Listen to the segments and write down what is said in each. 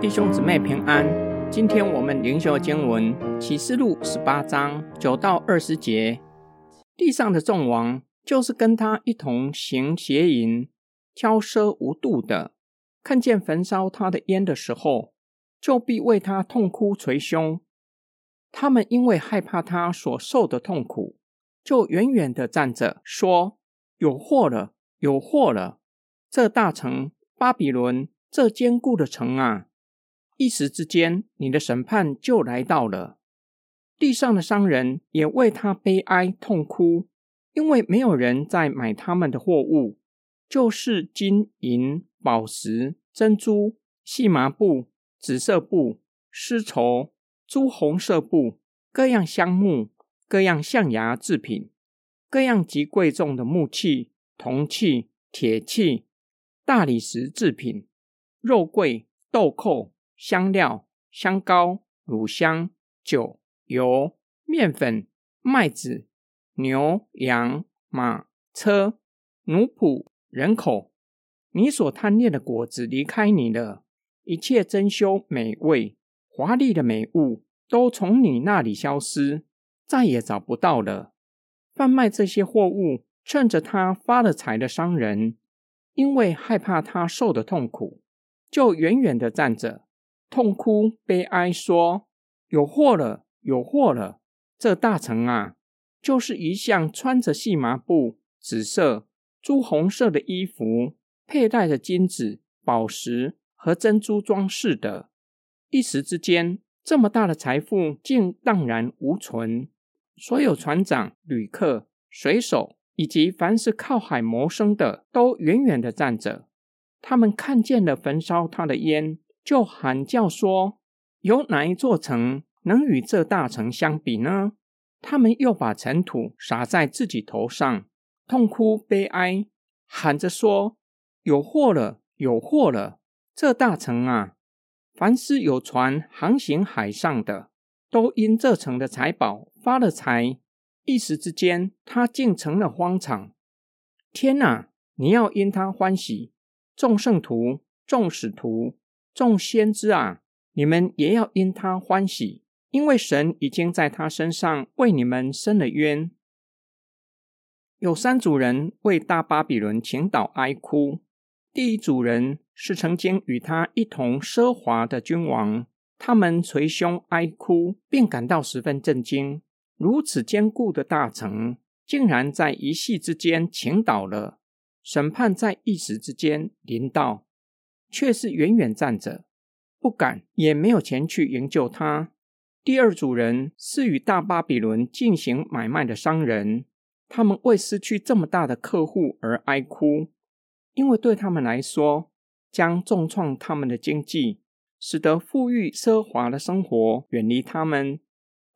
弟兄姊妹平安，今天我们灵修经文启示录十八章九到二十节。地上的众王，就是跟他一同行邪淫、骄奢无度的，看见焚烧他的烟的时候，就必为他痛哭捶胸。他们因为害怕他所受的痛苦，就远远的站着，说：“有祸了，有祸了！这大城巴比伦，这坚固的城啊！”一时之间，你的审判就来到了。地上的商人也为他悲哀痛哭，因为没有人在买他们的货物，就是金银、宝石、珍珠、细麻布、紫色布、丝绸、朱红色布，各样香木、各样象牙制品、各样极贵重的木器、铜器、铁器、大理石制品、肉桂、豆蔻。香料、香膏、乳香、酒、油、面粉、麦子、牛、羊、马、车、奴仆、人口，你所贪恋的果子离开你了，一切珍馐美味、华丽的美物都从你那里消失，再也找不到了。贩卖这些货物，趁着他发了财的商人，因为害怕他受的痛苦，就远远的站着。痛哭悲哀，说：“有祸了，有祸了！这大臣啊，就是一向穿着细麻布、紫色、朱红色的衣服，佩戴着金子、宝石和珍珠装饰的。一时之间，这么大的财富竟荡然无存。所有船长、旅客、水手以及凡是靠海谋生的，都远远的站着。他们看见了焚烧他的烟。”就喊叫说：“有哪一座城能与这大城相比呢？”他们又把尘土撒在自己头上，痛哭悲哀，喊着说：“有祸了，有祸了！这大城啊，凡是有船航行海上的，都因这城的财宝发了财。一时之间，他竟成了荒场。天哪！你要因他欢喜，众圣徒，众使徒。”众先知啊，你们也要因他欢喜，因为神已经在他身上为你们伸了冤。有三组人为大巴比伦倾倒哀哭。第一组人是曾经与他一同奢华的君王，他们捶胸哀哭，并感到十分震惊：如此坚固的大城，竟然在一夕之间倾倒了。审判在一时之间临到。却是远远站着，不敢也没有前去营救他。第二组人是与大巴比伦进行买卖的商人，他们为失去这么大的客户而哀哭，因为对他们来说，将重创他们的经济，使得富裕奢华的生活远离他们。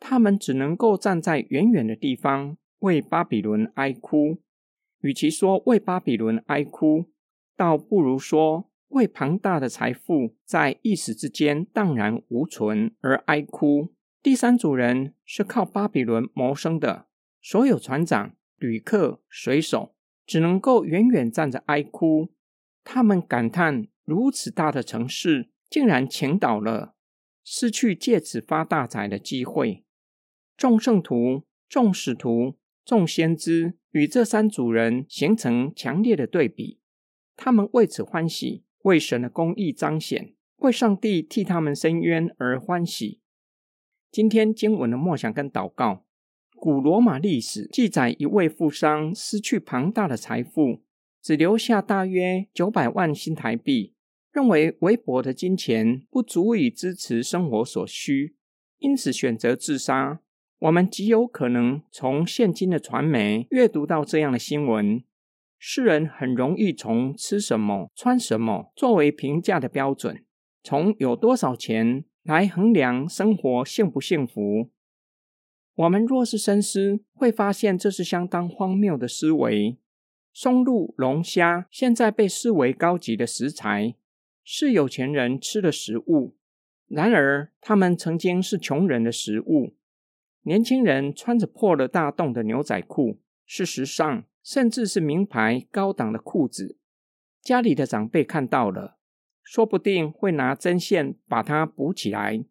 他们只能够站在远远的地方为巴比伦哀哭。与其说为巴比伦哀哭，倒不如说。为庞大的财富在一时之间荡然无存而哀哭。第三组人是靠巴比伦谋生的，所有船长、旅客、水手只能够远远站着哀哭。他们感叹：如此大的城市竟然倾倒了，失去借此发大财的机会。众圣徒、众使徒、众先知与这三组人形成强烈的对比，他们为此欢喜。为神的公义彰显，为上帝替他们伸冤而欢喜。今天经文的默想跟祷告，古罗马历史记载一位富商失去庞大的财富，只留下大约九百万新台币，认为微薄的金钱不足以支持生活所需，因此选择自杀。我们极有可能从现今的传媒阅读到这样的新闻。世人很容易从吃什么、穿什么作为评价的标准，从有多少钱来衡量生活幸不幸福。我们若是深思，会发现这是相当荒谬的思维。松露、龙虾现在被视为高级的食材，是有钱人吃的食物。然而，他们曾经是穷人的食物。年轻人穿着破了大洞的牛仔裤。事实上，甚至是名牌高档的裤子，家里的长辈看到了，说不定会拿针线把它补起来。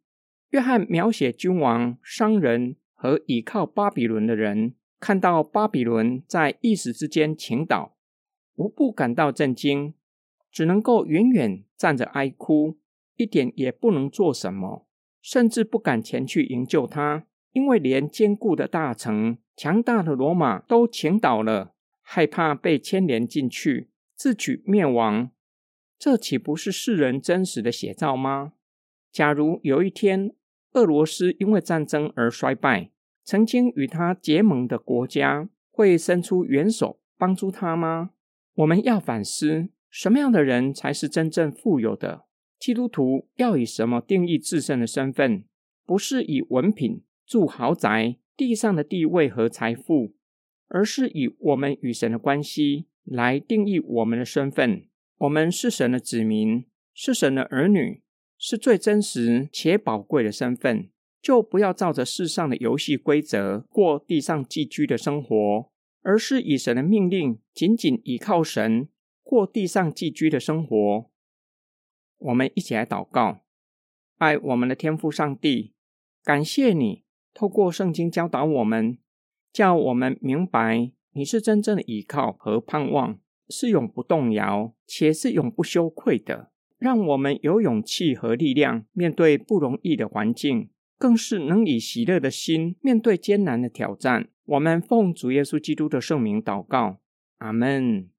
约翰描写君王、商人和倚靠巴比伦的人，看到巴比伦在一时之间倾倒，无不感到震惊，只能够远远站着哀哭，一点也不能做什么，甚至不敢前去营救他。因为连坚固的大城、强大的罗马都倾倒了，害怕被牵连进去，自取灭亡，这岂不是世人真实的写照吗？假如有一天俄罗斯因为战争而衰败，曾经与他结盟的国家会伸出援手帮助他吗？我们要反思，什么样的人才是真正富有的？基督徒要以什么定义自身的身份？不是以文凭。住豪宅、地上的地位和财富，而是以我们与神的关系来定义我们的身份。我们是神的子民，是神的儿女，是最真实且宝贵的身份。就不要照着世上的游戏规则过地上寄居的生活，而是以神的命令，紧紧依靠神过地上寄居的生活。我们一起来祷告：爱我们的天父上帝，感谢你。透过圣经教导我们，叫我们明白你是真正的依靠和盼望，是永不动摇，且是永不羞愧的。让我们有勇气和力量面对不容易的环境，更是能以喜乐的心面对艰难的挑战。我们奉主耶稣基督的圣名祷告，阿门。